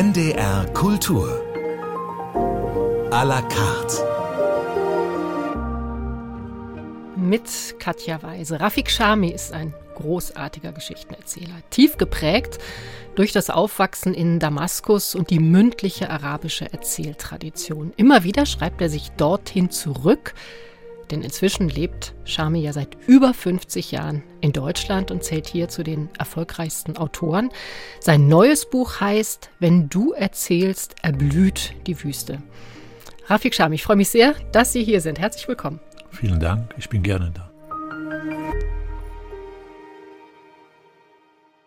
NDR Kultur. A la carte. Mit Katja Weise. Rafik Shami ist ein großartiger Geschichtenerzähler, tief geprägt durch das Aufwachsen in Damaskus und die mündliche arabische Erzähltradition. Immer wieder schreibt er sich dorthin zurück, denn inzwischen lebt Shami ja seit über 50 Jahren in Deutschland und zählt hier zu den erfolgreichsten Autoren. Sein neues Buch heißt Wenn du erzählst, erblüht die Wüste. Rafik Shami, ich freue mich sehr, dass Sie hier sind. Herzlich willkommen. Vielen Dank, ich bin gerne da.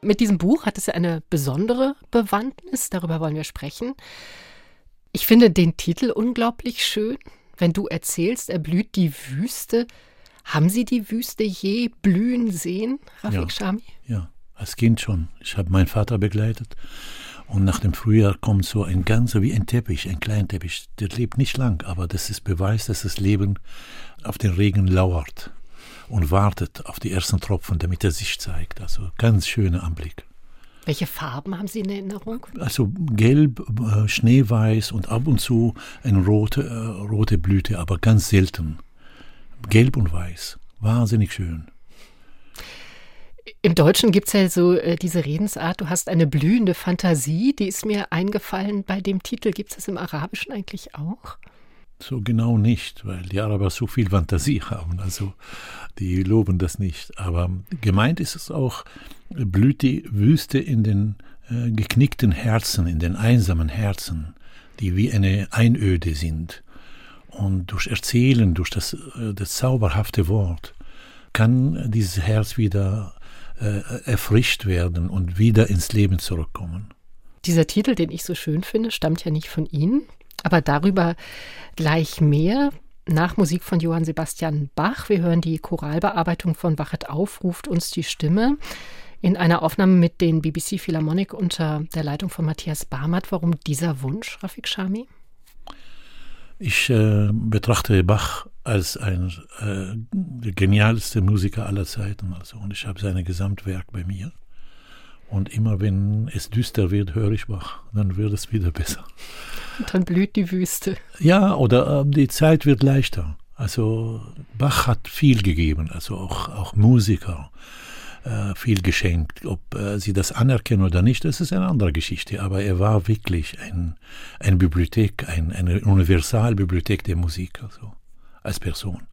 Mit diesem Buch hat es ja eine besondere Bewandtnis, darüber wollen wir sprechen. Ich finde den Titel unglaublich schön. Wenn du erzählst, erblüht die Wüste. Haben Sie die Wüste je blühen sehen, Rafik ja, Shami? Ja, als Kind schon. Ich habe meinen Vater begleitet. Und nach dem Frühjahr kommt so ein ganzer, wie ein Teppich, ein kleiner Teppich. Der lebt nicht lang, aber das ist Beweis, dass das Leben auf den Regen lauert und wartet auf die ersten Tropfen, damit er sich zeigt. Also ganz schöner Anblick. Welche Farben haben Sie in Erinnerung? Also gelb, äh, schneeweiß und ab und zu eine rote, äh, rote Blüte, aber ganz selten. Gelb und weiß. Wahnsinnig schön. Im Deutschen gibt es ja so äh, diese Redensart, du hast eine blühende Fantasie, die ist mir eingefallen bei dem Titel. Gibt es das im Arabischen eigentlich auch? So genau nicht, weil die Araber so viel Fantasie haben. Also die loben das nicht. Aber gemeint ist es auch, blüht die Wüste in den äh, geknickten Herzen, in den einsamen Herzen, die wie eine Einöde sind. Und durch Erzählen, durch das, äh, das zauberhafte Wort, kann dieses Herz wieder äh, erfrischt werden und wieder ins Leben zurückkommen. Dieser Titel, den ich so schön finde, stammt ja nicht von Ihnen, aber darüber gleich mehr nach Musik von Johann Sebastian Bach. Wir hören die Choralbearbeitung von Wachet auf, ruft uns die Stimme. In einer Aufnahme mit den BBC Philharmonic unter der Leitung von Matthias Barmatt. Warum dieser Wunsch, Rafik Shami? Ich äh, betrachte Bach als ein äh, der genialste Musiker aller Zeiten. Also, und ich habe sein Gesamtwerk bei mir. Und immer wenn es düster wird, höre ich Bach. Dann wird es wieder besser. Und dann blüht die Wüste. Ja, oder äh, die Zeit wird leichter. Also Bach hat viel gegeben, also auch, auch Musiker äh, viel geschenkt. Ob äh, sie das anerkennen oder nicht, das ist eine andere Geschichte. Aber er war wirklich ein, eine Bibliothek, ein, eine Universalbibliothek der Musik, also als Person.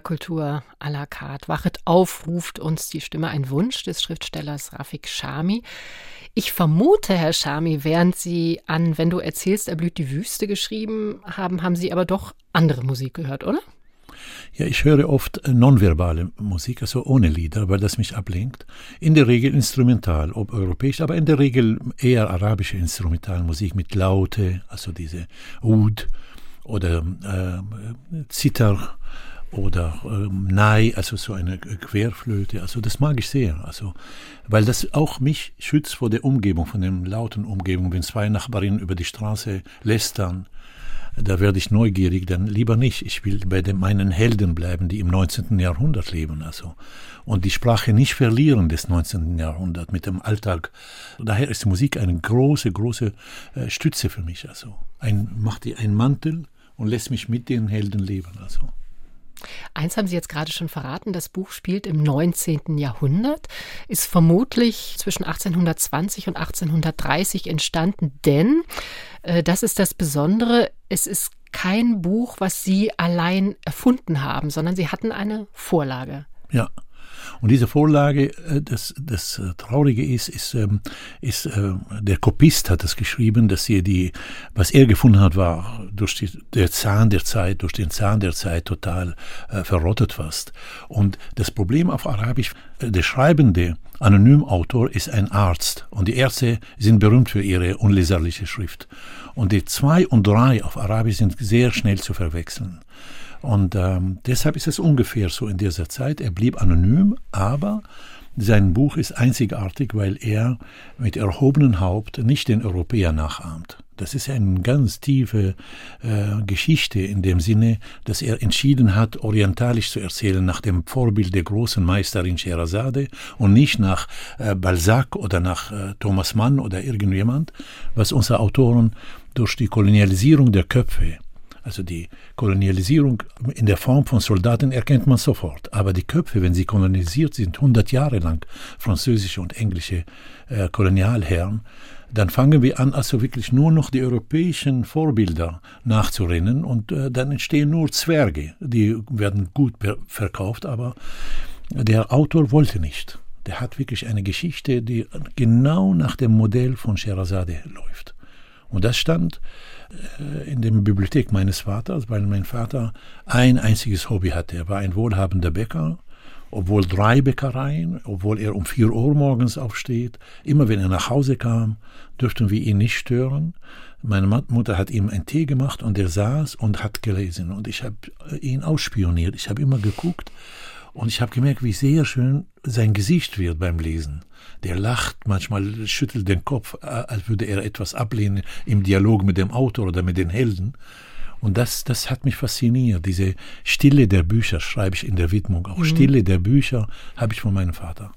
Kultur à la carte. Wachet auf, ruft uns die Stimme ein Wunsch des Schriftstellers Rafik Shami. Ich vermute, Herr Shami, während Sie an Wenn du erzählst, erblüht die Wüste geschrieben haben, haben Sie aber doch andere Musik gehört, oder? Ja, ich höre oft nonverbale Musik, also ohne Lieder, weil das mich ablenkt. In der Regel instrumental, ob europäisch, aber in der Regel eher arabische Instrumentalmusik mit Laute, also diese Oud oder äh, Zitter oder ähm, Nai, also so eine Querflöte. Also das mag ich sehr. Also, weil das auch mich schützt vor der Umgebung, von der lauten Umgebung. Wenn zwei Nachbarinnen über die Straße lästern, da werde ich neugierig, dann lieber nicht. Ich will bei den, meinen Helden bleiben, die im 19. Jahrhundert leben. Also. Und die Sprache nicht verlieren des 19. Jahrhunderts mit dem Alltag. Daher ist Musik eine große, große äh, Stütze für mich. Also ein, macht die einen Mantel und lässt mich mit den Helden leben. Also. Eins haben Sie jetzt gerade schon verraten, das Buch spielt im 19. Jahrhundert, ist vermutlich zwischen 1820 und 1830 entstanden, denn, äh, das ist das Besondere, es ist kein Buch, was Sie allein erfunden haben, sondern Sie hatten eine Vorlage. Ja, und diese Vorlage, äh, das, das äh, Traurige ist, ist, ähm, ist äh, der Kopist hat es geschrieben, dass hier die, was er gefunden hat, war durch die, der Zahn der Zeit, durch den Zahn der Zeit total verrottet fast. Und das Problem auf Arabisch, der schreibende Anonymautor ist ein Arzt und die Ärzte sind berühmt für ihre unleserliche Schrift. Und die zwei und drei auf Arabisch sind sehr schnell zu verwechseln. Und ähm, deshalb ist es ungefähr so in dieser Zeit. Er blieb anonym, aber sein Buch ist einzigartig, weil er mit erhobenem Haupt nicht den Europäer nachahmt. Das ist eine ganz tiefe äh, Geschichte in dem Sinne, dass er entschieden hat, orientalisch zu erzählen, nach dem Vorbild der großen Meisterin Scheherazade und nicht nach äh, Balzac oder nach äh, Thomas Mann oder irgendjemand, was unsere Autoren durch die Kolonialisierung der Köpfe also die Kolonialisierung in der Form von Soldaten erkennt man sofort. Aber die Köpfe, wenn sie kolonisiert sind, 100 Jahre lang, französische und englische äh, Kolonialherren, dann fangen wir an, also wirklich nur noch die europäischen Vorbilder nachzurennen und äh, dann entstehen nur Zwerge. Die werden gut verkauft, aber der Autor wollte nicht. Der hat wirklich eine Geschichte, die genau nach dem Modell von Sherazade läuft. Und das stand in der Bibliothek meines Vaters, weil mein Vater ein einziges Hobby hatte. Er war ein wohlhabender Bäcker, obwohl drei Bäckereien, obwohl er um vier Uhr morgens aufsteht. Immer wenn er nach Hause kam, dürften wir ihn nicht stören. Meine Mutter hat ihm einen Tee gemacht und er saß und hat gelesen. Und ich habe ihn ausspioniert. Ich habe immer geguckt und ich habe gemerkt, wie sehr schön sein Gesicht wird beim Lesen. Der lacht, manchmal schüttelt den Kopf, äh, als würde er etwas ablehnen im Dialog mit dem Autor oder mit den Helden. Und das, das hat mich fasziniert. Diese Stille der Bücher schreibe ich in der Widmung. Auch mhm. Stille der Bücher habe ich von meinem Vater.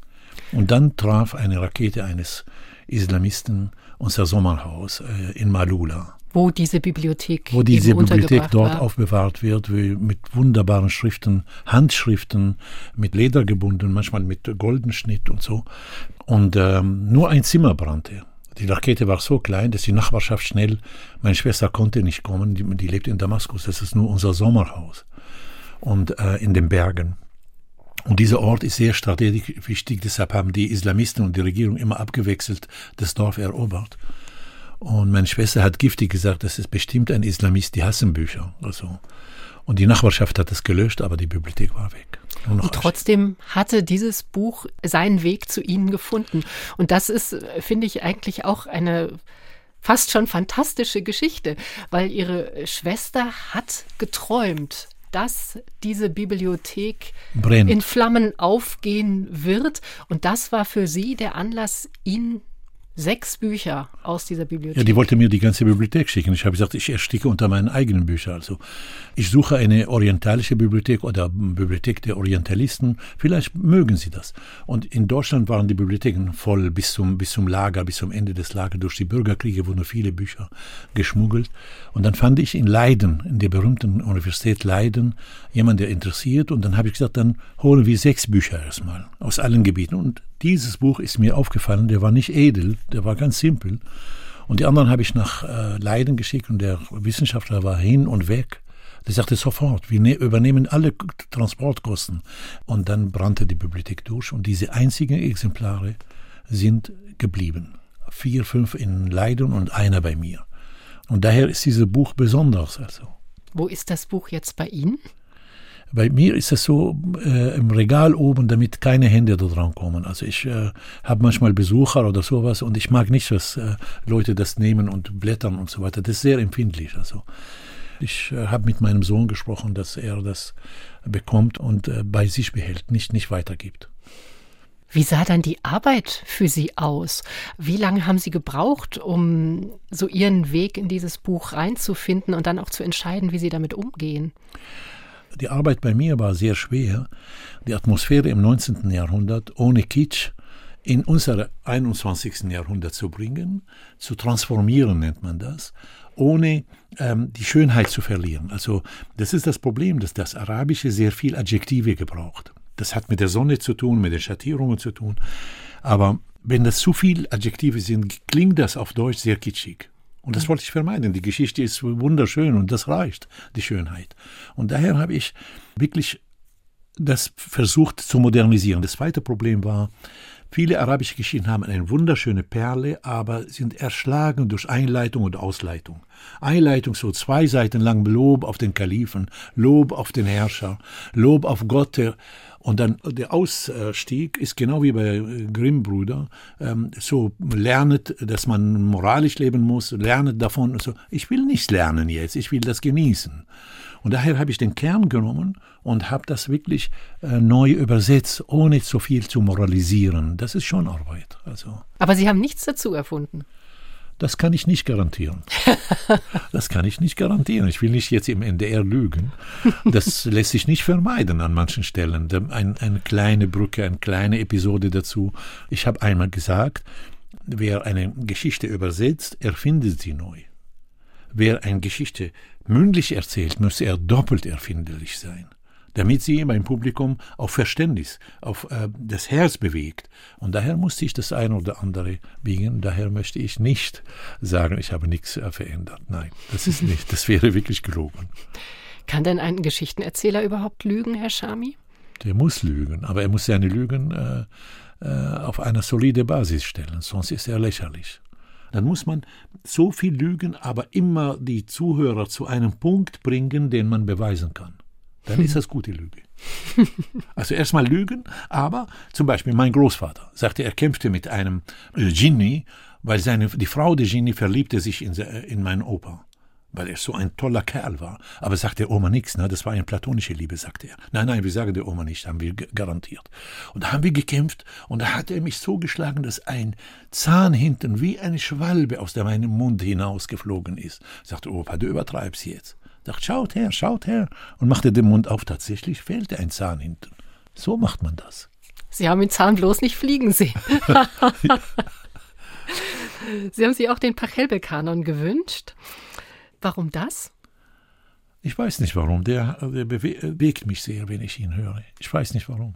Und dann traf eine Rakete eines Islamisten unser Sommerhaus äh, in Malula. Wo diese Bibliothek Wo diese Bibliothek dort war. aufbewahrt wird, mit wunderbaren Schriften, Handschriften, mit Leder gebunden, manchmal mit Goldenschnitt und so. Und ähm, nur ein Zimmer brannte. Die Rakete war so klein, dass die Nachbarschaft schnell, meine Schwester konnte nicht kommen, die, die lebt in Damaskus, das ist nur unser Sommerhaus. Und äh, in den Bergen. Und dieser Ort ist sehr strategisch wichtig, deshalb haben die Islamisten und die Regierung immer abgewechselt das Dorf erobert. Und meine Schwester hat giftig gesagt, das ist bestimmt ein Islamist, die hassen Bücher. Also. Und die Nachbarschaft hat das gelöscht, aber die Bibliothek war weg. Und trotzdem hatte dieses Buch seinen Weg zu Ihnen gefunden. Und das ist, finde ich, eigentlich auch eine fast schon fantastische Geschichte, weil Ihre Schwester hat geträumt, dass diese Bibliothek Brennt. in Flammen aufgehen wird. Und das war für Sie der Anlass, ihn sechs Bücher aus dieser Bibliothek. Ja, die wollte mir die ganze Bibliothek schicken. Ich habe gesagt, ich ersticke unter meinen eigenen Büchern. Also ich suche eine orientalische Bibliothek oder Bibliothek der Orientalisten. Vielleicht mögen sie das. Und in Deutschland waren die Bibliotheken voll bis zum, bis zum Lager, bis zum Ende des Lagers. Durch die Bürgerkriege wurden viele Bücher geschmuggelt. Und dann fand ich in Leiden, in der berühmten Universität Leiden, jemand, der interessiert. Und dann habe ich gesagt, dann holen wir sechs Bücher erstmal aus allen Gebieten. Und dieses Buch ist mir aufgefallen, der war nicht edel, der war ganz simpel. Und die anderen habe ich nach äh, Leiden geschickt und der Wissenschaftler war hin und weg, Der sagte sofort, wir ne-, übernehmen alle Transportkosten. Und dann brannte die Bibliothek durch und diese einzigen Exemplare sind geblieben. Vier, fünf in Leiden und einer bei mir. Und daher ist dieses Buch besonders. Also. Wo ist das Buch jetzt bei Ihnen? Bei mir ist es so äh, im Regal oben, damit keine Hände da dran kommen. Also ich äh, habe manchmal Besucher oder sowas und ich mag nicht, dass äh, Leute das nehmen und blättern und so weiter. Das ist sehr empfindlich. Also ich äh, habe mit meinem Sohn gesprochen, dass er das bekommt und äh, bei sich behält, nicht, nicht weitergibt. Wie sah dann die Arbeit für Sie aus? Wie lange haben Sie gebraucht, um so Ihren Weg in dieses Buch reinzufinden und dann auch zu entscheiden, wie Sie damit umgehen? Die Arbeit bei mir war sehr schwer. Die Atmosphäre im 19. Jahrhundert ohne Kitsch in unser 21. Jahrhundert zu bringen, zu transformieren nennt man das, ohne ähm, die Schönheit zu verlieren. Also das ist das Problem, dass das Arabische sehr viel Adjektive gebraucht. Das hat mit der Sonne zu tun, mit den Schattierungen zu tun. Aber wenn das zu viel Adjektive sind, klingt das auf Deutsch sehr kitschig. Und das wollte ich vermeiden. Die Geschichte ist wunderschön und das reicht, die Schönheit. Und daher habe ich wirklich das versucht zu modernisieren. Das zweite Problem war, viele arabische Geschichten haben eine wunderschöne Perle, aber sind erschlagen durch Einleitung und Ausleitung. Einleitung so zwei Seiten lang Lob auf den Kalifen, Lob auf den Herrscher, Lob auf Gott, der und dann der Ausstieg ist genau wie bei Grimm-Brüder, ähm, so lernet, dass man moralisch leben muss, lernet davon. So. Ich will nicht lernen jetzt, ich will das genießen. Und daher habe ich den Kern genommen und habe das wirklich äh, neu übersetzt, ohne zu viel zu moralisieren. Das ist schon Arbeit. Also. Aber Sie haben nichts dazu erfunden. Das kann ich nicht garantieren. Das kann ich nicht garantieren. Ich will nicht jetzt im NDR lügen. Das lässt sich nicht vermeiden an manchen Stellen. Ein, eine kleine Brücke, eine kleine Episode dazu. Ich habe einmal gesagt, wer eine Geschichte übersetzt, erfindet sie neu. Wer eine Geschichte mündlich erzählt, muss er doppelt erfinderlich sein damit sie beim Publikum auf Verständnis, auf äh, das Herz bewegt. Und daher musste ich das eine oder andere biegen. Daher möchte ich nicht sagen, ich habe nichts äh, verändert. Nein, das ist nicht. Das wäre wirklich gelogen. Kann denn ein Geschichtenerzähler überhaupt lügen, Herr Schami? Der muss lügen, aber er muss seine Lügen äh, äh, auf eine solide Basis stellen, sonst ist er lächerlich. Dann muss man so viel lügen, aber immer die Zuhörer zu einem Punkt bringen, den man beweisen kann dann ist das gute Lüge. Also erstmal lügen, aber zum Beispiel mein Großvater sagte, er kämpfte mit einem äh, Genie, weil seine, die Frau der Genie verliebte sich in, in meinen Opa, weil er so ein toller Kerl war. Aber sagt der Oma nichts, ne? das war eine platonische Liebe, sagte er. Nein, nein, wir sagen der Oma nicht, haben wir garantiert. Und da haben wir gekämpft und da hat er mich so geschlagen, dass ein Zahn hinten wie eine Schwalbe aus meinem Mund hinausgeflogen ist. Sagte Opa, du übertreibst jetzt. Sagt, schaut her, schaut her. Und machte den Mund auf. Tatsächlich fehlte ein Zahn hinten. So macht man das. Sie haben den Zahn bloß nicht fliegen sehen. Sie haben sich auch den Pachelbel-Kanon gewünscht. Warum das? Ich weiß nicht warum. Der, der bewegt mich sehr, wenn ich ihn höre. Ich weiß nicht warum.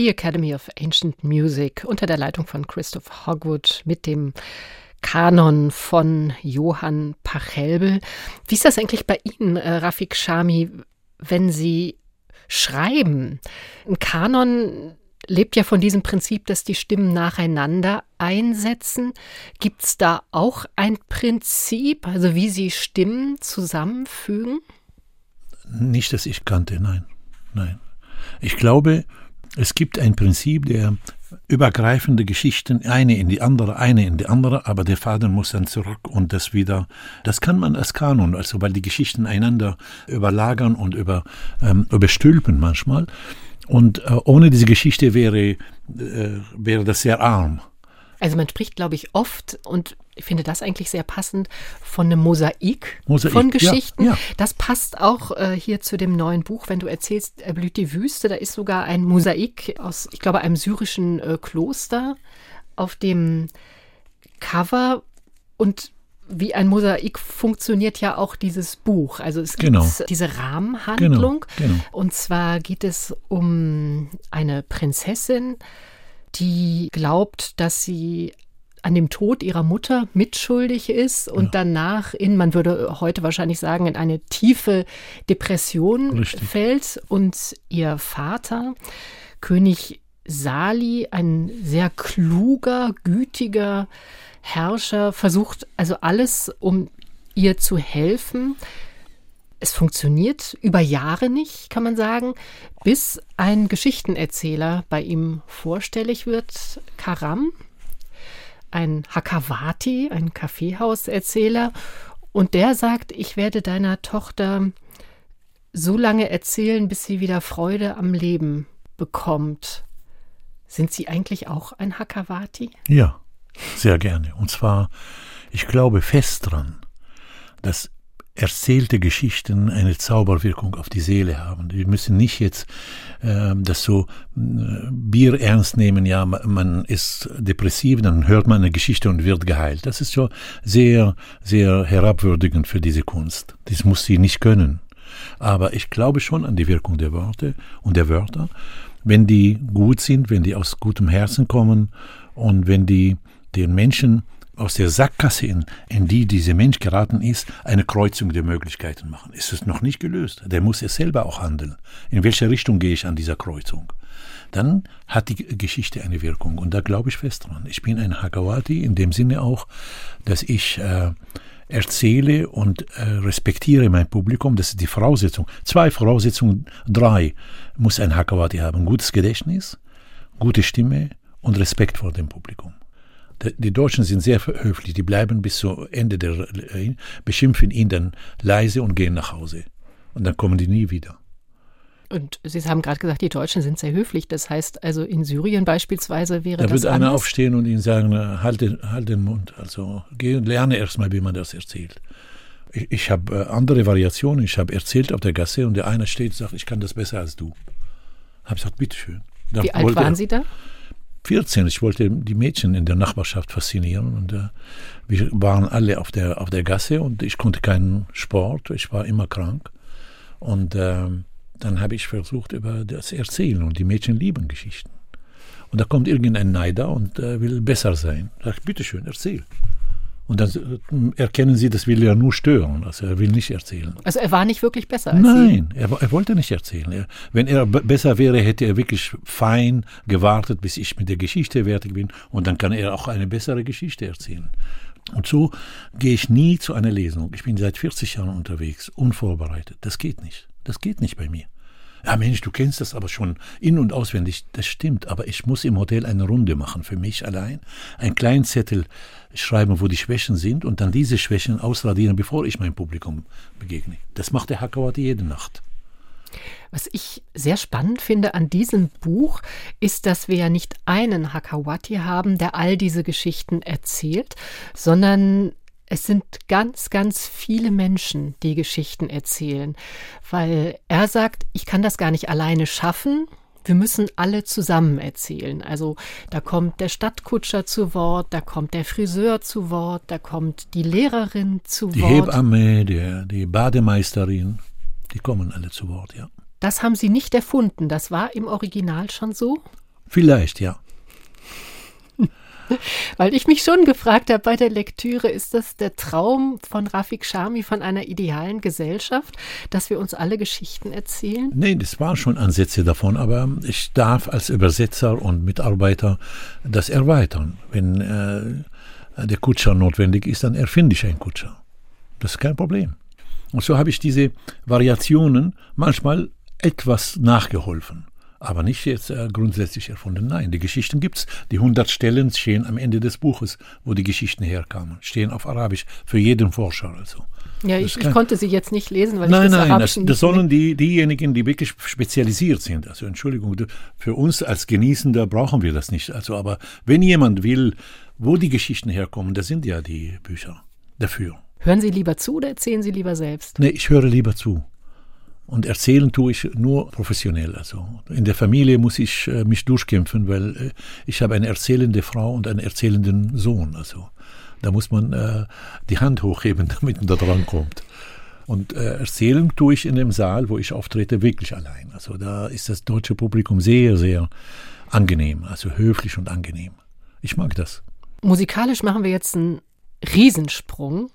The Academy of Ancient Music unter der Leitung von Christoph Hogwood mit dem Kanon von Johann Pachelbel. Wie ist das eigentlich bei Ihnen, äh, Rafik Shami, wenn Sie schreiben? Ein Kanon lebt ja von diesem Prinzip, dass die Stimmen nacheinander einsetzen. Gibt es da auch ein Prinzip, also wie Sie Stimmen zusammenfügen? Nicht, dass ich kannte, nein. Nein. Ich glaube, es gibt ein Prinzip der übergreifende Geschichten, eine in die andere, eine in die andere, aber der Faden muss dann zurück und das wieder, das kann man als Kanon, also weil die Geschichten einander überlagern und über, ähm, überstülpen manchmal. Und äh, ohne diese Geschichte wäre, äh, wäre das sehr arm. Also man spricht, glaube ich, oft und ich finde das eigentlich sehr passend von einem Mosaik, Mosaik von Geschichten. Ja, ja. Das passt auch äh, hier zu dem neuen Buch, wenn du erzählst, er blüht die Wüste. Da ist sogar ein Mosaik aus, ich glaube, einem syrischen äh, Kloster auf dem Cover und wie ein Mosaik funktioniert ja auch dieses Buch. Also es gibt Genau. diese Rahmenhandlung. Genau, genau. Und zwar geht es um eine Prinzessin, die glaubt, dass sie an dem Tod ihrer Mutter mitschuldig ist und danach in, man würde heute wahrscheinlich sagen, in eine tiefe Depression Richtig. fällt. Und ihr Vater, König Sali, ein sehr kluger, gütiger Herrscher, versucht also alles, um ihr zu helfen. Es funktioniert über Jahre nicht, kann man sagen, bis ein Geschichtenerzähler bei ihm vorstellig wird, Karam, ein Hakawati, ein Kaffeehauserzähler, und der sagt, ich werde deiner Tochter so lange erzählen, bis sie wieder Freude am Leben bekommt. Sind Sie eigentlich auch ein Hakawati? Ja, sehr gerne. Und zwar, ich glaube fest dran, dass erzählte Geschichten eine Zauberwirkung auf die Seele haben. Wir müssen nicht jetzt ähm, das so äh, Bier ernst nehmen, ja, ma- man ist depressiv, dann hört man eine Geschichte und wird geheilt. Das ist schon sehr, sehr herabwürdigend für diese Kunst. Das muss sie nicht können. Aber ich glaube schon an die Wirkung der Worte und der Wörter, wenn die gut sind, wenn die aus gutem Herzen kommen und wenn die den Menschen aus der Sackgasse, in, in die dieser Mensch geraten ist, eine Kreuzung der Möglichkeiten machen. Ist es noch nicht gelöst. Der muss es selber auch handeln. In welche Richtung gehe ich an dieser Kreuzung? Dann hat die Geschichte eine Wirkung. Und da glaube ich fest dran. Ich bin ein Hakawati in dem Sinne auch, dass ich äh, erzähle und äh, respektiere mein Publikum. Das ist die Voraussetzung. Zwei Voraussetzungen, drei muss ein Hakawati haben. Gutes Gedächtnis, gute Stimme und Respekt vor dem Publikum. Die- Deutschen sind sehr höflich, die bleiben bis zu Ende der, äh, beschimpfen ihn dann leise und gehen nach Hause. Und dann kommen die nie wieder. Und Sie haben gerade gesagt, die Deutschen sind sehr höflich. Das heißt also in Syrien beispielsweise wäre Da das wird einer anders. aufstehen und ihnen sagen, äh, halt den, halt den Mund. Also geh und lerne erstmal, wie man das erzählt. Ich, ich habe äh, andere Variationen. Ich habe erzählt auf der Gasse und der eine steht und sagt, ich kann das besser als du. Habe gesagt, bitteschön. Dann Wie alt waren er- Sie da? 14. Ich wollte die Mädchen in der Nachbarschaft faszinieren und äh, wir waren alle auf der, auf der Gasse und ich konnte keinen Sport, ich war immer krank. Und ähm, dann habe ich versucht, über das Erzählen und die Mädchen lieben Geschichten. Und da kommt irgendein Neider und äh, will besser sein. Sag bitteschön, erzähl. Und dann äh, erkennen sie, das will ja nur stören, also er will nicht erzählen. Also er war nicht wirklich besser als Sie. Nein, er, er wollte nicht erzählen. Er, wenn er besser wäre, hätte er wirklich fein gewartet, bis ich mit der Geschichte fertig bin. Und dann kann er auch eine bessere Geschichte erzählen. Und so gehe ich nie zu einer Lesung. Ich bin seit 40 Jahren unterwegs, unvorbereitet. Das geht nicht. Das geht nicht bei mir. Ja, Mensch, du kennst das aber schon in- und auswendig. Das stimmt, aber ich muss im Hotel eine Runde machen für mich allein. Einen kleinen Zettel schreiben, wo die Schwächen sind und dann diese Schwächen ausradieren, bevor ich mein Publikum begegne. Das macht der Hakawati jede Nacht. Was ich sehr spannend finde an diesem Buch, ist, dass wir ja nicht einen Hakawati haben, der all diese Geschichten erzählt, sondern es sind ganz, ganz viele Menschen, die Geschichten erzählen. Weil er sagt, ich kann das gar nicht alleine schaffen. Wir müssen alle zusammen erzählen. Also da kommt der Stadtkutscher zu Wort, da kommt der Friseur zu Wort, da kommt die Lehrerin zu Die Wort. Hebamme, der, die Bademeisterin, die kommen alle zu Wort, ja. Das haben Sie nicht erfunden. Das war im Original schon so. Vielleicht, ja. Weil ich mich schon gefragt habe bei der Lektüre, ist das der Traum von Rafik Shami von einer idealen Gesellschaft, dass wir uns alle Geschichten erzählen? Nein, das waren schon Ansätze davon, aber ich darf als Übersetzer und Mitarbeiter das erweitern. Wenn äh, der Kutscher notwendig ist, dann erfinde ich einen Kutscher. Das ist kein Problem. Und so habe ich diese Variationen manchmal etwas nachgeholfen aber nicht jetzt äh, grundsätzlich erfunden. Nein, die Geschichten gibt's. Die 100 Stellen stehen am Ende des Buches, wo die Geschichten herkamen, stehen auf Arabisch für jeden Forscher. Also. Ja, ich, ich, konnte sie jetzt nicht lesen, weil nein, ich das nein, Arabischen das, das sollen die, diejenigen, die wirklich spezialisiert sind. Also Entschuldigung, für uns als Genießender brauchen wir das nicht. Also, aber wenn jemand will, wo die Geschichten herkommen, da sind ja die Bücher dafür. Hören Sie lieber zu oder erzählen Sie lieber selbst? Nee, ich höre lieber zu. Und erzählen tue ich nur professionell. Also in der Familie muss ich äh, mich durchkämpfen, weil äh, ich habe eine erzählende Frau und einen erzählenden Sohn. Also da muss man äh, die Hand hochheben, damit man da dran kommt. Und äh, erzählen tue ich in dem Saal, wo ich auftrete, wirklich allein. Also da ist das deutsche Publikum sehr, sehr angenehm, also höflich und angenehm. Ich mag das. Musikalisch machen wir jetzt einen Riesensprung.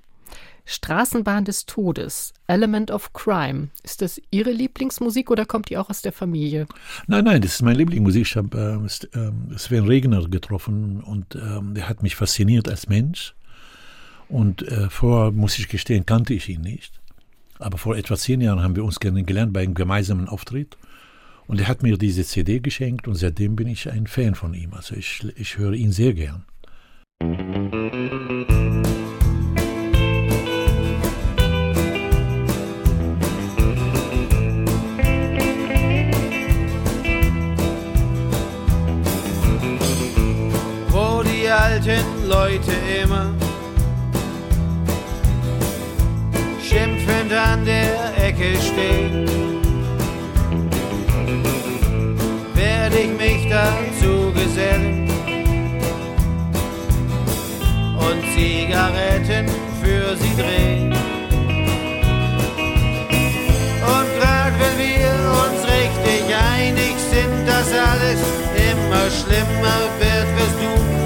Straßenbahn des Todes, Element of Crime. Ist das Ihre Lieblingsmusik oder kommt die auch aus der Familie? Nein, nein, das ist meine Lieblingsmusik. Ich habe äh, Sven Regner getroffen und äh, der hat mich fasziniert als Mensch. Und äh, vorher, muss ich gestehen, kannte ich ihn nicht. Aber vor etwa zehn Jahren haben wir uns kennengelernt bei einem gemeinsamen Auftritt. Und er hat mir diese CD geschenkt und seitdem bin ich ein Fan von ihm. Also ich, ich höre ihn sehr gern. Leute immer. Schimpfend an der Ecke stehen, werde ich mich dazu gesellen. Und Zigaretten für sie drehen. Und grad wenn wir uns richtig einig sind, dass alles immer schlimmer wird, wirst du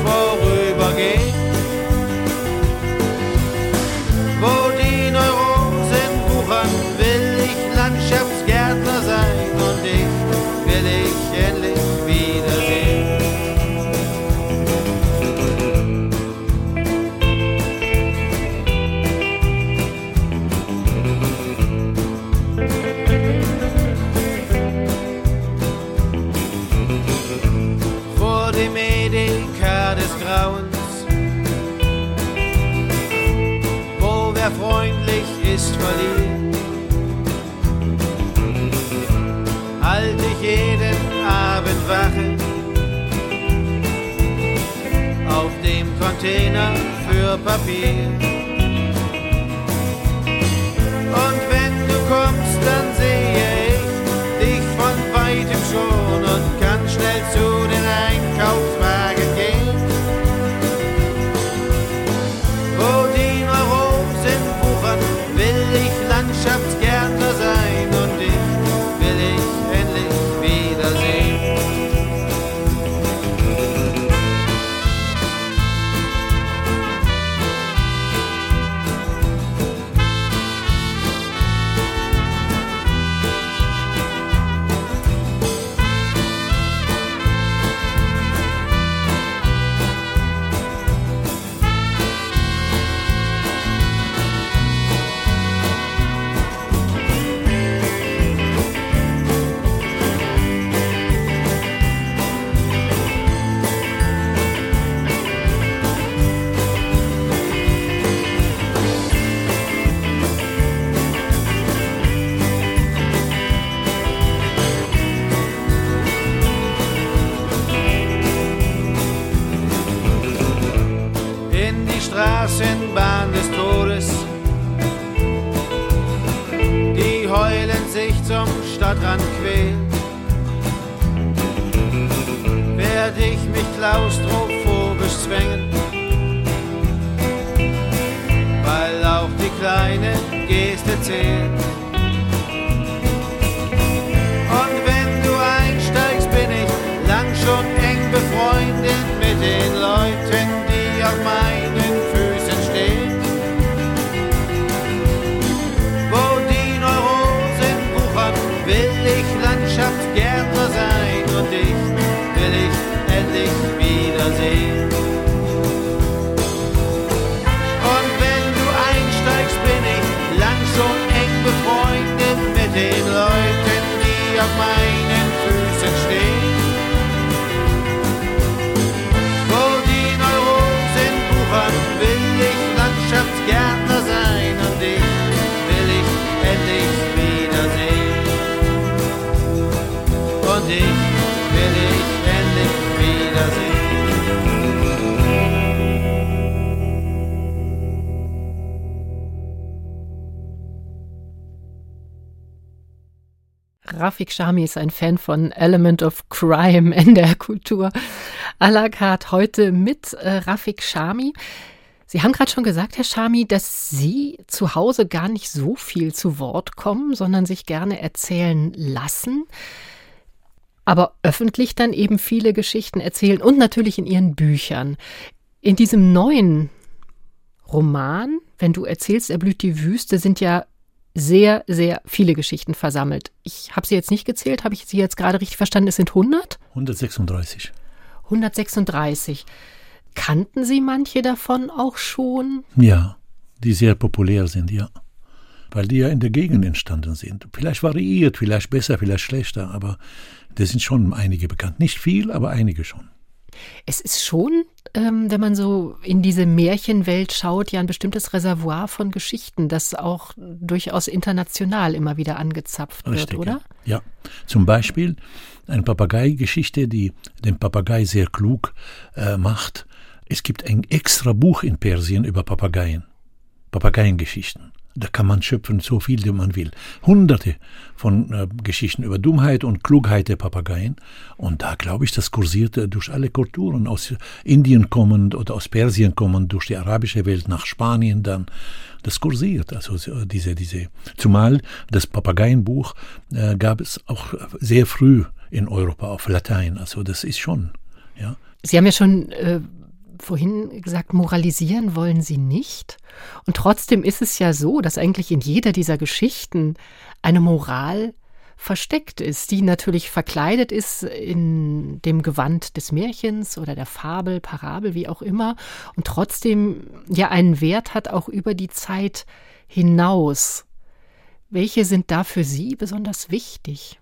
freundlich ist, verliert, halt ich jeden Abend wache auf dem Container für Papier. Rafik Shami ist ein Fan von Element of Crime in der Kultur. à la carte heute mit äh, Rafik Shami. Sie haben gerade schon gesagt, Herr Shami, dass Sie zu Hause gar nicht so viel zu Wort kommen, sondern sich gerne erzählen lassen. Aber öffentlich dann eben viele Geschichten erzählen und natürlich in Ihren Büchern. In diesem neuen Roman, wenn du erzählst, erblüht die Wüste, sind ja sehr, sehr viele Geschichten versammelt. Ich habe sie jetzt nicht gezählt, habe ich sie jetzt gerade richtig verstanden? Es sind 100? 136. 136. Kannten Sie manche davon auch schon? Ja, die sehr populär sind, ja. Weil die ja in der Gegend entstanden sind. Vielleicht variiert, vielleicht besser, vielleicht schlechter, aber das sind schon einige bekannt. Nicht viel, aber einige schon. Es ist schon, ähm, wenn man so in diese Märchenwelt schaut, ja ein bestimmtes Reservoir von Geschichten, das auch durchaus international immer wieder angezapft Richtig, wird, oder? Ja. ja. Zum Beispiel eine Papagei-Geschichte, die den Papagei sehr klug äh, macht. Es gibt ein extra Buch in Persien über Papageien, Papageiengeschichten. Da kann man schöpfen, so viel wie man will. Hunderte von äh, Geschichten über Dummheit und Klugheit der Papageien. Und da glaube ich, das kursiert äh, durch alle Kulturen, aus Indien kommend oder aus Persien kommend, durch die arabische Welt nach Spanien dann. Das kursiert, also diese, diese. Zumal das Papageienbuch äh, gab es auch sehr früh in Europa auf Latein. Also das ist schon, ja. Sie haben ja schon äh, vorhin gesagt, moralisieren wollen Sie nicht. Und trotzdem ist es ja so, dass eigentlich in jeder dieser Geschichten eine Moral versteckt ist, die natürlich verkleidet ist in dem Gewand des Märchens oder der Fabel, Parabel, wie auch immer, und trotzdem ja einen Wert hat auch über die Zeit hinaus. Welche sind da für Sie besonders wichtig?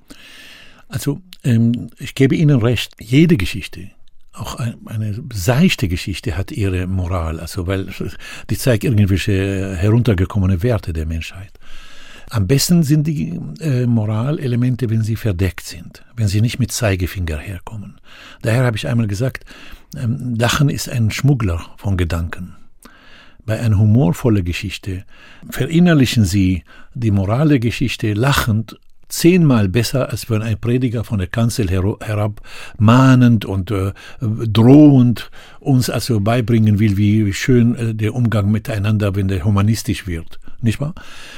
Also ähm, ich gebe Ihnen recht, jede Geschichte, auch eine seichte Geschichte hat ihre Moral, also weil die zeigt irgendwelche heruntergekommene Werte der Menschheit. Am besten sind die äh, Moralelemente, wenn sie verdeckt sind, wenn sie nicht mit Zeigefinger herkommen. Daher habe ich einmal gesagt, ähm, Lachen ist ein Schmuggler von Gedanken. Bei einer humorvollen Geschichte verinnerlichen Sie die Moral der Geschichte lachend zehnmal besser, als wenn ein Prediger von der Kanzel herab mahnend und äh, drohend uns also beibringen will, wie schön äh, der Umgang miteinander, wenn der humanistisch wird. Nicht wahr?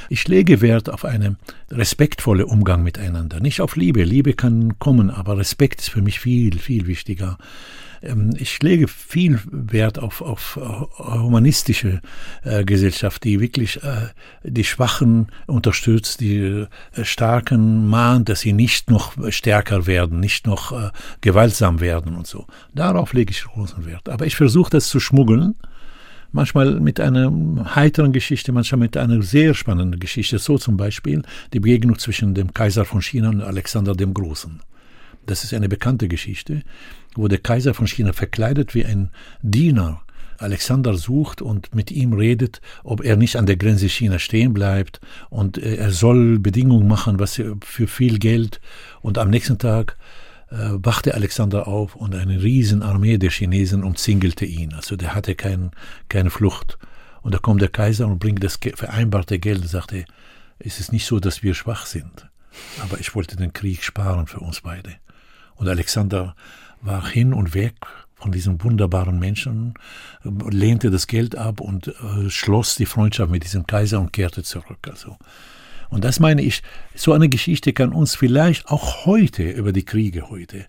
Ich lege Wert auf einen respektvollen Umgang miteinander, nicht auf Liebe. Liebe kann kommen, aber Respekt ist für mich viel, viel wichtiger. Ähm, ich lege viel Wert auf, auf humanistische äh, Gesellschaft, die wirklich äh, die Schwachen unterstützt, die äh, Starken mahnt, dass sie nicht noch stärker werden, nicht noch äh, gewaltsam werden und so. Darauf lege ich großen Wert. Aber ich versuche das zu schmuggeln manchmal mit einer heiteren Geschichte, manchmal mit einer sehr spannenden Geschichte. So zum Beispiel die Begegnung zwischen dem Kaiser von China und Alexander dem Großen. Das ist eine bekannte Geschichte, wo der Kaiser von China verkleidet wie ein Diener Alexander sucht und mit ihm redet, ob er nicht an der Grenze China stehen bleibt und äh, er soll Bedingungen machen, was für viel Geld. Und am nächsten Tag äh, wachte Alexander auf und eine Riesenarmee der Chinesen umzingelte ihn. Also der hatte kein, keine Flucht. Und da kommt der Kaiser und bringt das vereinbarte Geld und sagte, es ist nicht so, dass wir schwach sind, aber ich wollte den Krieg sparen für uns beide. Und Alexander war hin und weg von diesem wunderbaren Menschen, lehnte das Geld ab und äh, schloss die Freundschaft mit diesem Kaiser und kehrte zurück. Also. Und das meine ich, so eine Geschichte kann uns vielleicht auch heute über die Kriege heute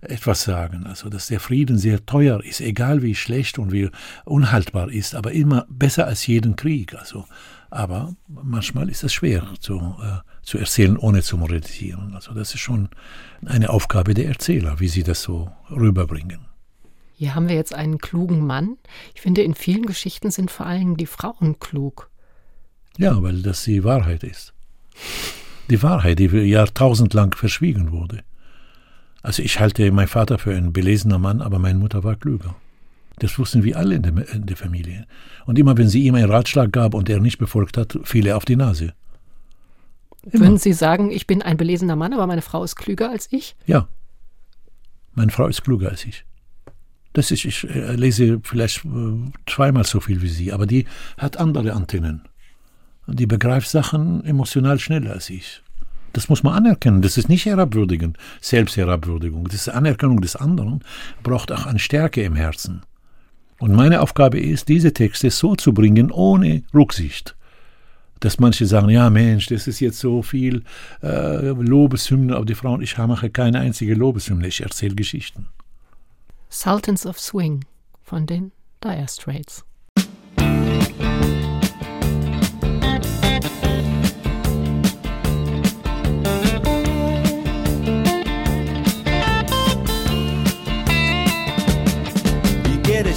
etwas sagen. Also, dass der Frieden sehr teuer ist, egal wie schlecht und wie unhaltbar ist, aber immer besser als jeden Krieg. Also, aber manchmal ist es schwer zu, äh, zu erzählen, ohne zu moralisieren. Also, das ist schon eine Aufgabe der Erzähler, wie sie das so rüberbringen. Hier haben wir jetzt einen klugen Mann. Ich finde, in vielen Geschichten sind vor allem die Frauen klug. Ja, weil das die Wahrheit ist. Die Wahrheit, die jahrtausendlang verschwiegen wurde. Also ich halte meinen Vater für ein belesener Mann, aber meine Mutter war klüger. Das wussten wir alle in der, in der Familie. Und immer wenn sie ihm einen Ratschlag gab und er nicht befolgt hat, fiel er auf die Nase. Immer. Würden Sie sagen, ich bin ein belesener Mann, aber meine Frau ist klüger als ich? Ja. Meine Frau ist klüger als ich. Das ist, ich äh, lese vielleicht äh, zweimal so viel wie sie, aber die hat andere Antennen. Die begreift Sachen emotional schneller als ich. Das muss man anerkennen. Das ist nicht herabwürdigend, Selbstherabwürdigung. Das ist Anerkennung des anderen, braucht auch eine Stärke im Herzen. Und meine Aufgabe ist, diese Texte so zu bringen, ohne Rücksicht. Dass manche sagen, ja Mensch, das ist jetzt so viel äh, Lobeshymne auf die Frauen. Ich mache keine einzige Lobeshymne, ich erzähle Geschichten. Sultans of Swing von den Dire Straits.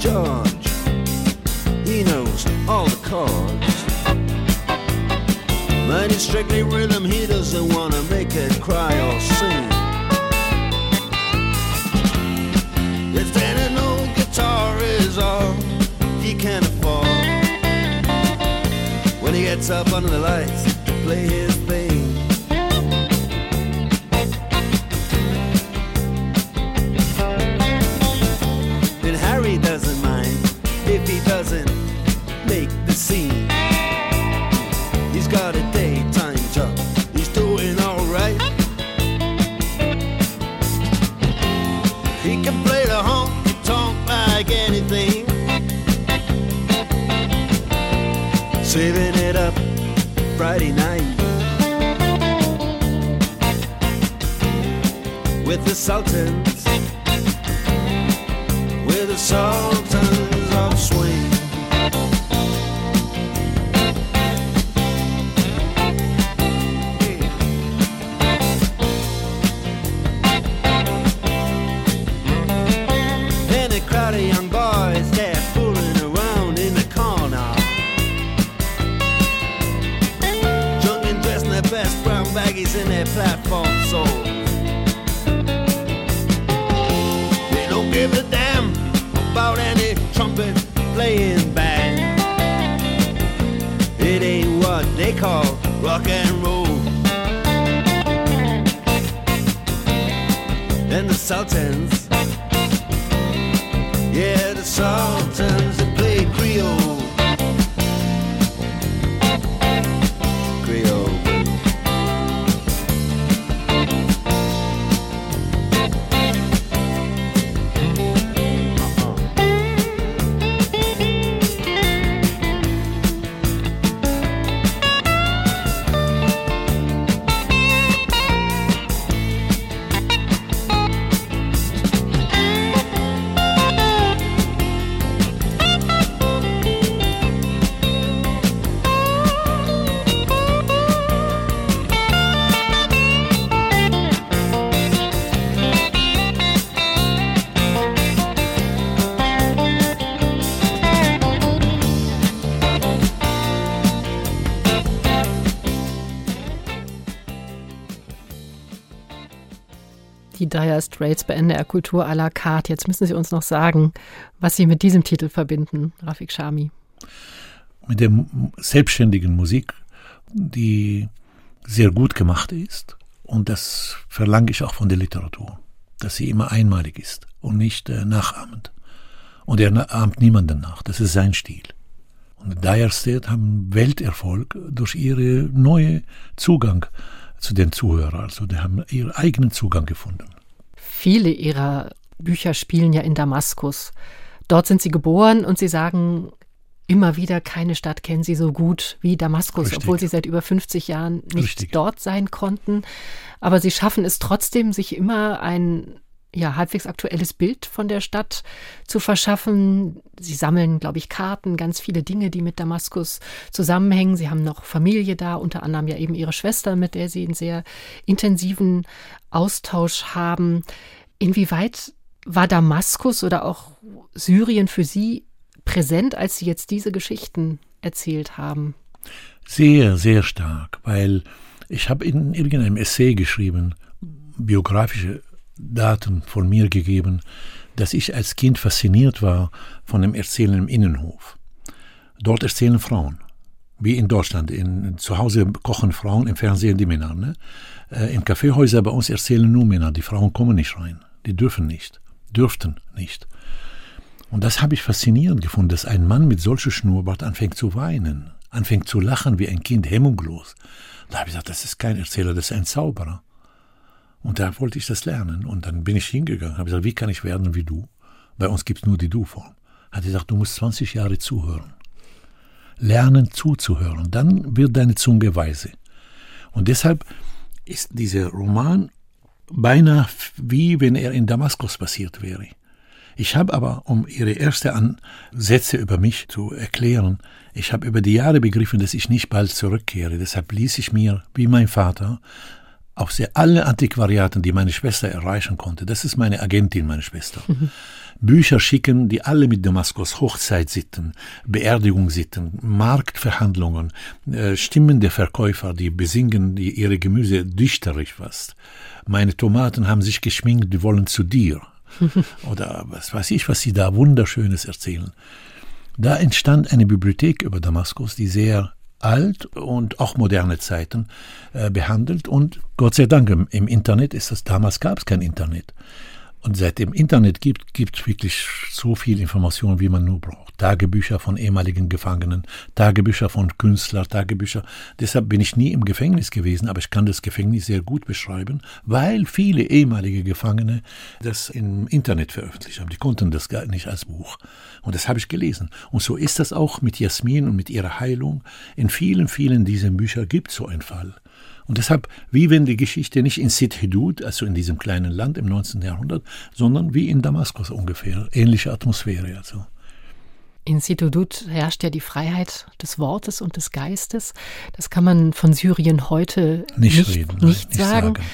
John. With the Sultans, with the Sultans of Swing. Then a crowd of young boys that foolin' around in the corner. Drunk and rock and roll. And the Sultans yeah, the Sultans Die Dire Straits bei NDR Kultur à la carte. Jetzt müssen Sie uns noch sagen, was Sie mit diesem Titel verbinden, Rafik Shami. Mit der selbstständigen Musik, die sehr gut gemacht ist. Und das verlange ich auch von der Literatur, dass sie immer einmalig ist und nicht äh, nachahmend. Und er ahmt niemanden nach. Das ist sein Stil. Und Dire Straits haben Welterfolg durch ihren neuen Zugang zu den Zuhörern. Also die haben ihren eigenen Zugang gefunden. Viele ihrer Bücher spielen ja in Damaskus. Dort sind sie geboren und sie sagen immer wieder, keine Stadt kennen sie so gut wie Damaskus, Richtig. obwohl sie seit über 50 Jahren nicht Richtig. dort sein konnten. Aber sie schaffen es trotzdem, sich immer ein ja, halbwegs aktuelles Bild von der Stadt zu verschaffen. Sie sammeln, glaube ich, Karten, ganz viele Dinge, die mit Damaskus zusammenhängen. Sie haben noch Familie da, unter anderem ja eben ihre Schwester, mit der sie einen sehr intensiven Austausch haben. Inwieweit war Damaskus oder auch Syrien für Sie präsent, als Sie jetzt diese Geschichten erzählt haben? Sehr, sehr stark, weil ich habe in irgendeinem Essay geschrieben, biografische Daten von mir gegeben, dass ich als Kind fasziniert war von dem Erzählen im Innenhof. Dort erzählen Frauen, wie in Deutschland. In, zu Hause kochen Frauen, im Fernsehen die Männer. Ne? Äh, in Kaffeehäusern bei uns erzählen nur Männer, die Frauen kommen nicht rein. Die dürfen nicht, dürften nicht. Und das habe ich faszinierend gefunden, dass ein Mann mit solchem Schnurrbart anfängt zu weinen, anfängt zu lachen wie ein Kind, hemmungslos. Da habe ich gesagt, das ist kein Erzähler, das ist ein Zauberer. Und da wollte ich das lernen. Und dann bin ich hingegangen, habe gesagt, wie kann ich werden wie du? Bei uns gibt es nur die Du-Form. Hat gesagt, du musst 20 Jahre zuhören. Lernen zuzuhören. Dann wird deine Zunge weise. Und deshalb ist dieser Roman beinahe wie wenn er in Damaskus passiert wäre. Ich habe aber, um Ihre erste Ansätze über mich zu erklären, ich habe über die Jahre begriffen, dass ich nicht bald zurückkehre. Deshalb ließ ich mir, wie mein Vater, auch sehr alle Antiquariaten, die meine Schwester erreichen konnte, das ist meine Agentin, meine Schwester, mhm. Bücher schicken, die alle mit Damaskus Hochzeitssitten, Beerdigungssitten, Marktverhandlungen, äh, Stimmen der Verkäufer, die besingen die ihre Gemüse dichterisch fast. Meine Tomaten haben sich geschminkt, die wollen zu dir. Oder was weiß ich, was sie da Wunderschönes erzählen. Da entstand eine Bibliothek über Damaskus, die sehr alt und auch moderne Zeiten äh, behandelt. Und Gott sei Dank im, im Internet ist das, damals gab es kein Internet. Und seit dem Internet gibt, gibt wirklich so viel Information, wie man nur braucht. Tagebücher von ehemaligen Gefangenen, Tagebücher von Künstlern, Tagebücher. Deshalb bin ich nie im Gefängnis gewesen, aber ich kann das Gefängnis sehr gut beschreiben, weil viele ehemalige Gefangene das im Internet veröffentlicht haben. Die konnten das gar nicht als Buch. Und das habe ich gelesen. Und so ist das auch mit Jasmin und mit ihrer Heilung. In vielen, vielen dieser Bücher gibt es so einen Fall. Und deshalb, wie wenn die Geschichte nicht in Sid Hudud, also in diesem kleinen Land im 19. Jahrhundert, sondern wie in Damaskus ungefähr, ähnliche Atmosphäre. Also. In Situdut herrscht ja die Freiheit des Wortes und des Geistes. Das kann man von Syrien heute nicht, nicht, reden, nicht, nicht sagen. sagen.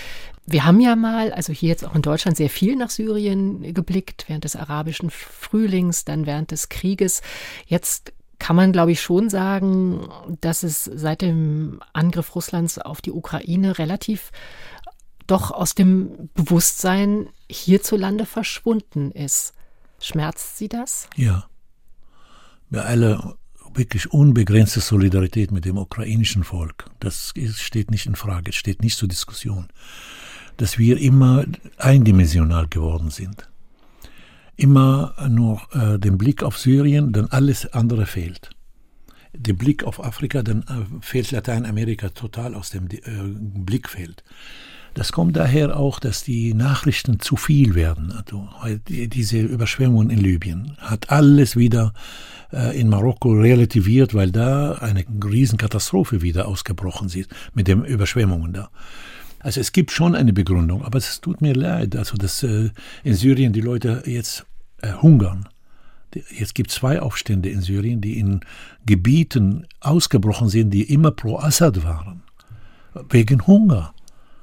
Wir haben ja mal, also hier jetzt auch in Deutschland, sehr viel nach Syrien geblickt, während des arabischen Frühlings, dann während des Krieges. Jetzt kann man, glaube ich, schon sagen, dass es seit dem Angriff Russlands auf die Ukraine relativ doch aus dem Bewusstsein hierzulande verschwunden ist. Schmerzt Sie das? Ja bei aller wirklich unbegrenzte Solidarität mit dem ukrainischen Volk, das steht nicht in Frage, steht nicht zur Diskussion, dass wir immer eindimensional geworden sind. Immer nur äh, den Blick auf Syrien, dann alles andere fehlt. Der Blick auf Afrika, dann äh, fehlt Lateinamerika total aus dem äh, Blickfeld. Das kommt daher auch, dass die Nachrichten zu viel werden. Also diese Überschwemmungen in Libyen hat alles wieder äh, in Marokko relativiert, weil da eine Riesenkatastrophe wieder ausgebrochen ist mit den Überschwemmungen da. Also es gibt schon eine Begründung, aber es tut mir leid, also dass äh, in Syrien die Leute jetzt äh, hungern. Jetzt gibt es zwei Aufstände in Syrien, die in Gebieten ausgebrochen sind, die immer pro Assad waren. Wegen Hunger.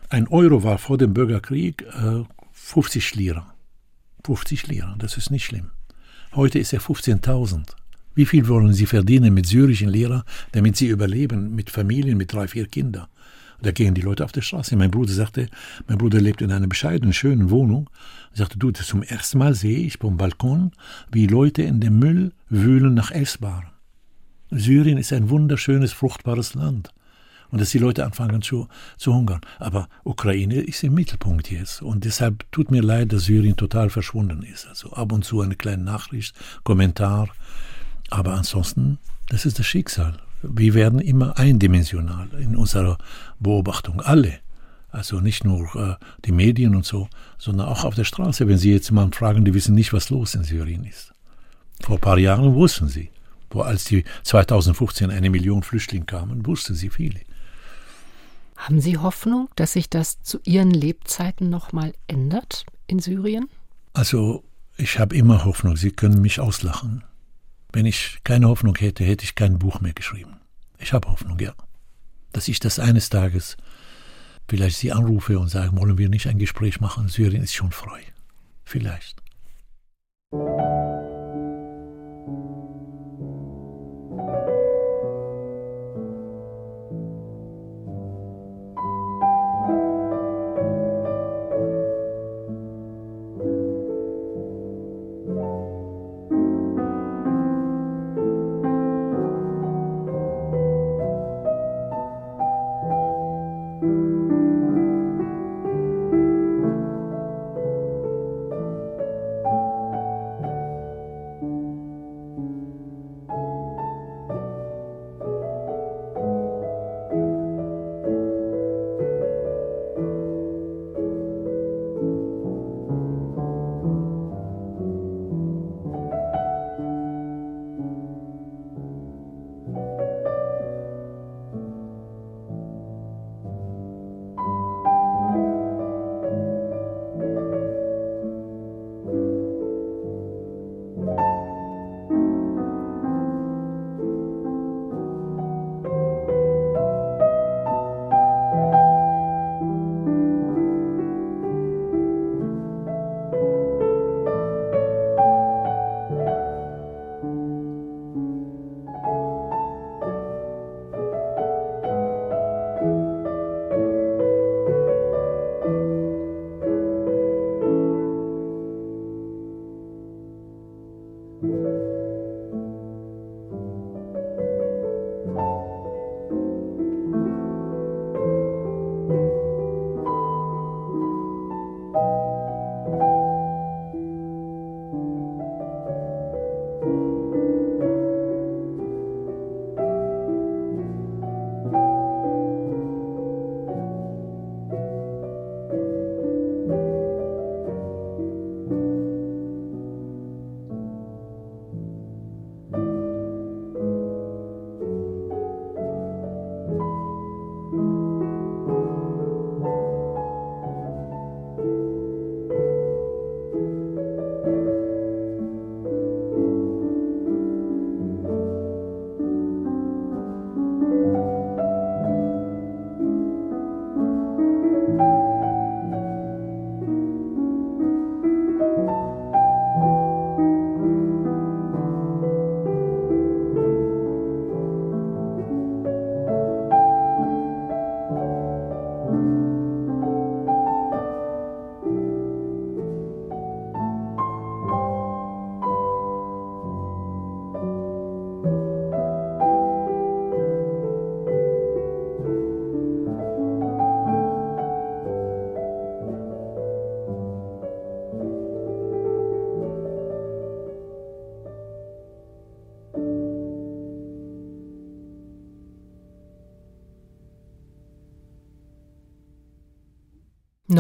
Ein Euro war vor dem Bürgerkrieg äh, 50 Lira. 50 Lira, das ist nicht schlimm. Heute ist er 15.000. Wie viel wollen Sie verdienen mit syrischen Lehrern, damit Sie überleben, mit Familien, mit drei, vier Kindern? Da gehen die Leute auf der Straße. Mein Bruder sagte, mein Bruder lebt in einer bescheidenen, schönen Wohnung. Er sagte, du, zum ersten Mal sehe ich vom Balkon, wie Leute in dem Müll wühlen nach Essbarem. Syrien ist ein wunderschönes, fruchtbares Land. Und dass die Leute anfangen zu, zu hungern. Aber Ukraine ist im Mittelpunkt jetzt. Und deshalb tut mir leid, dass Syrien total verschwunden ist. Also ab und zu eine kleine Nachricht, Kommentar. Aber ansonsten, das ist das Schicksal. Wir werden immer eindimensional in unserer Beobachtung. Alle. Also nicht nur äh, die Medien und so, sondern auch auf der Straße. Wenn Sie jetzt mal fragen, die wissen nicht, was los in Syrien ist. Vor ein paar Jahren wussten sie. Wo als die 2015 eine Million Flüchtlinge kamen, wussten sie viele. Haben Sie Hoffnung, dass sich das zu Ihren Lebzeiten nochmal ändert in Syrien? Also, ich habe immer Hoffnung. Sie können mich auslachen. Wenn ich keine Hoffnung hätte, hätte ich kein Buch mehr geschrieben. Ich habe Hoffnung, ja. Dass ich das eines Tages vielleicht Sie anrufe und sage, wollen wir nicht ein Gespräch machen? Syrien ist schon frei. Vielleicht.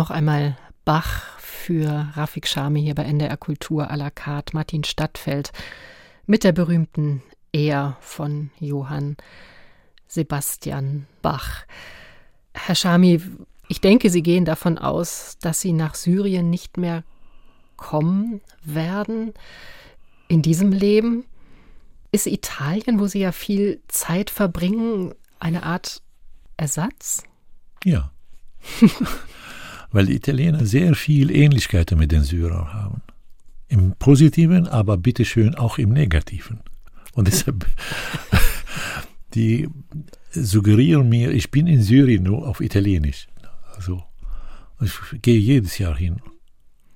Noch einmal Bach für Rafik Shami hier bei NDR Kultur à la carte, Martin Stadtfeld mit der berühmten Er von Johann Sebastian Bach. Herr Shami, ich denke, Sie gehen davon aus, dass Sie nach Syrien nicht mehr kommen werden in diesem Leben. Ist Italien, wo Sie ja viel Zeit verbringen, eine Art Ersatz? Ja. weil die Italiener sehr viel Ähnlichkeiten mit den Syrern haben. Im Positiven, aber bitteschön auch im Negativen. Und deshalb, die suggerieren mir, ich bin in Syrien nur auf Italienisch. Also ich gehe jedes Jahr hin.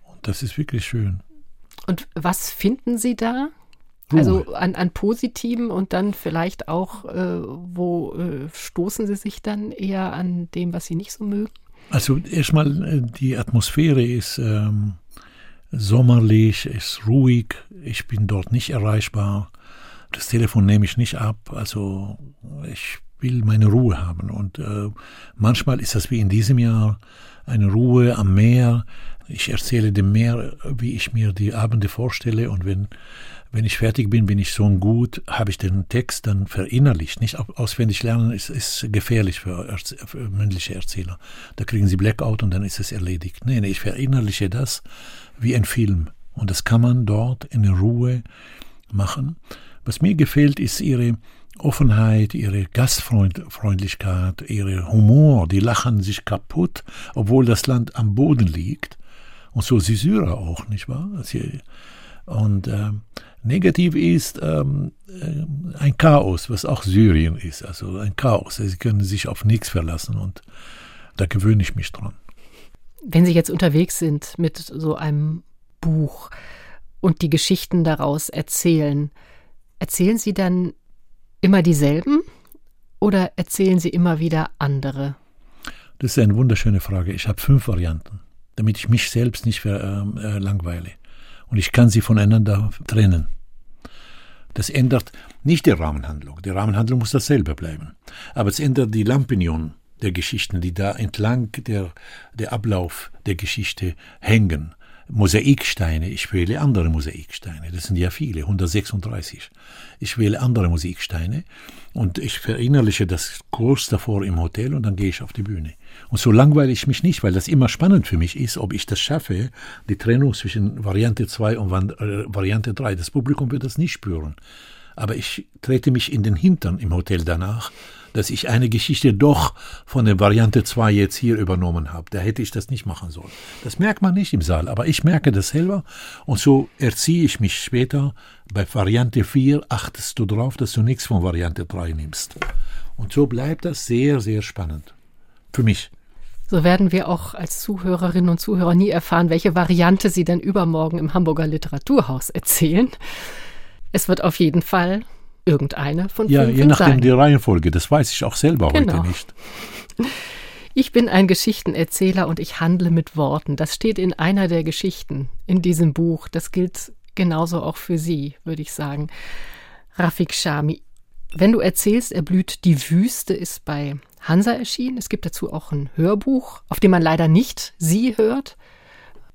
Und das ist wirklich schön. Und was finden Sie da? Ruhe. Also an, an Positiven und dann vielleicht auch, äh, wo äh, stoßen Sie sich dann eher an dem, was Sie nicht so mögen? Also erstmal, äh, die Atmosphäre ist ähm, sommerlich, ist ruhig. Ich bin dort nicht erreichbar. Das Telefon nehme ich nicht ab. Also ich will meine Ruhe haben. Und äh, manchmal ist das wie in diesem Jahr eine Ruhe am Meer. Ich erzähle dem Meer, wie ich mir die Abende vorstelle. Und wenn, wenn ich fertig bin, bin ich so gut, habe ich den Text dann verinnerlicht. Nicht auswendig lernen ist, ist gefährlich für, für mündliche Erzähler. Da kriegen sie Blackout und dann ist es erledigt. Nee, nee, ich verinnerliche das wie ein Film. Und das kann man dort in Ruhe machen. Was mir gefällt, ist ihre Offenheit, ihre Gastfreundlichkeit, ihre Humor, die lachen sich kaputt, obwohl das Land am Boden liegt. Und so die Syrer auch, nicht wahr? Und äh, negativ ist ähm, äh, ein Chaos, was auch Syrien ist, also ein Chaos. Sie können sich auf nichts verlassen und da gewöhne ich mich dran. Wenn Sie jetzt unterwegs sind mit so einem Buch und die Geschichten daraus erzählen, erzählen Sie dann immer dieselben oder erzählen Sie immer wieder andere? Das ist eine wunderschöne Frage. Ich habe fünf Varianten, damit ich mich selbst nicht äh, äh, langweile. Und ich kann sie voneinander trennen. Das ändert nicht die Rahmenhandlung. Die Rahmenhandlung muss dasselbe bleiben. Aber es ändert die Lampion der Geschichten, die da entlang der, der Ablauf der Geschichte hängen. Mosaiksteine, ich wähle andere Mosaiksteine, das sind ja viele, 136. Ich wähle andere Mosaiksteine und ich verinnerliche das kurz davor im Hotel und dann gehe ich auf die Bühne. Und so langweile ich mich nicht, weil das immer spannend für mich ist, ob ich das schaffe, die Trennung zwischen Variante 2 und äh, Variante 3. Das Publikum wird das nicht spüren. Aber ich trete mich in den Hintern im Hotel danach dass ich eine Geschichte doch von der Variante 2 jetzt hier übernommen habe. Da hätte ich das nicht machen sollen. Das merkt man nicht im Saal, aber ich merke das selber und so erziehe ich mich später. Bei Variante 4 achtest du darauf, dass du nichts von Variante 3 nimmst. Und so bleibt das sehr, sehr spannend. Für mich. So werden wir auch als Zuhörerinnen und Zuhörer nie erfahren, welche Variante Sie denn übermorgen im Hamburger Literaturhaus erzählen. Es wird auf jeden Fall irgendeine von ja, fünf je nachdem sein. die Reihenfolge. Das weiß ich auch selber Genau. heute nicht. Ich bin ein Geschichtenerzähler und ich handle mit Worten. Das steht in einer der Geschichten in diesem Buch. Das gilt genauso auch für Sie, würde ich sagen. Rafik Shami, wenn du erzählst, erblüht die Wüste, ist bei Hansa erschienen. Es gibt dazu auch ein Hörbuch, auf dem man leider nicht Sie hört.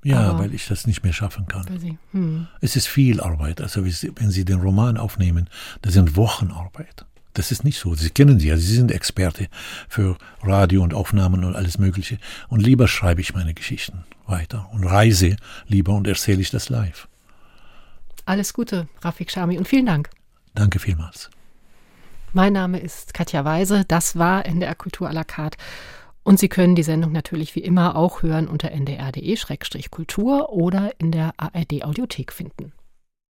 Ja, Aber- weil ich das nicht mehr schaffen kann. Sie. Hm. Es ist viel Arbeit. Also wenn Sie den Roman aufnehmen, das sind Wochenarbeit. Das ist nicht so. Sie kennen sie ja. Sie sind Experte für Radio und Aufnahmen und alles Mögliche. Und lieber schreibe ich meine Geschichten weiter und reise lieber und erzähle ich das live. Alles Gute, Rafik Shami, und vielen Dank. Danke vielmals. Mein Name ist Katja Weise. Das war NDR Kultur à la carte. Und Sie können die Sendung natürlich wie immer auch hören unter ndr.de-kultur oder in der ARD Audiothek finden.